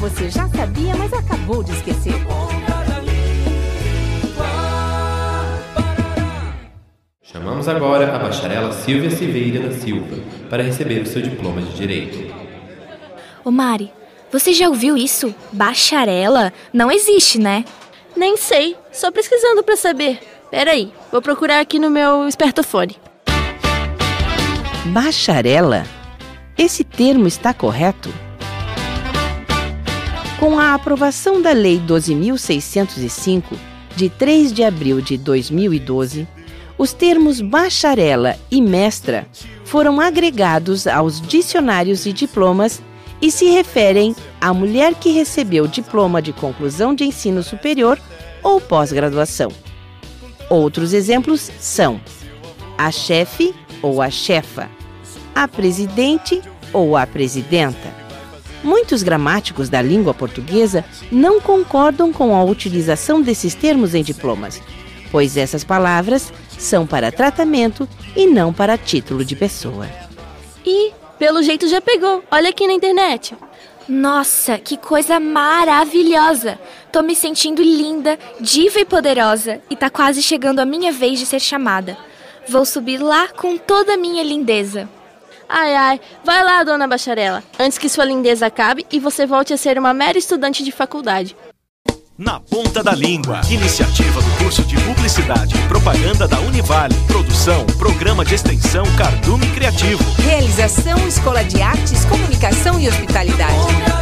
você já sabia, mas acabou de esquecer. Chamamos agora a bacharela Silvia Silveira da Silva para receber o seu diploma de Direito. Ô Mari, você já ouviu isso? Bacharela? Não existe, né? Nem sei, só pesquisando para saber. Peraí, vou procurar aqui no meu espertofone. Bacharela? Esse termo está correto? Com a aprovação da Lei 12.605, de 3 de abril de 2012, os termos bacharela e mestra foram agregados aos dicionários e diplomas e se referem à mulher que recebeu diploma de conclusão de ensino superior ou pós-graduação. Outros exemplos são a chefe ou a chefa, a presidente ou a presidenta. Muitos gramáticos da língua portuguesa não concordam com a utilização desses termos em diplomas, pois essas palavras são para tratamento e não para título de pessoa. E, pelo jeito, já pegou. Olha aqui na internet. Nossa, que coisa maravilhosa! Tô me sentindo linda, diva e poderosa e tá quase chegando a minha vez de ser chamada. Vou subir lá com toda a minha lindeza. Ai, ai, vai lá, dona bacharela, antes que sua lindeza acabe e você volte a ser uma mera estudante de faculdade. Na Ponta da Língua. Iniciativa do curso de Publicidade e Propaganda da Univale. Produção, Programa de Extensão Cardume Criativo. Realização Escola de Artes, Comunicação e Hospitalidade.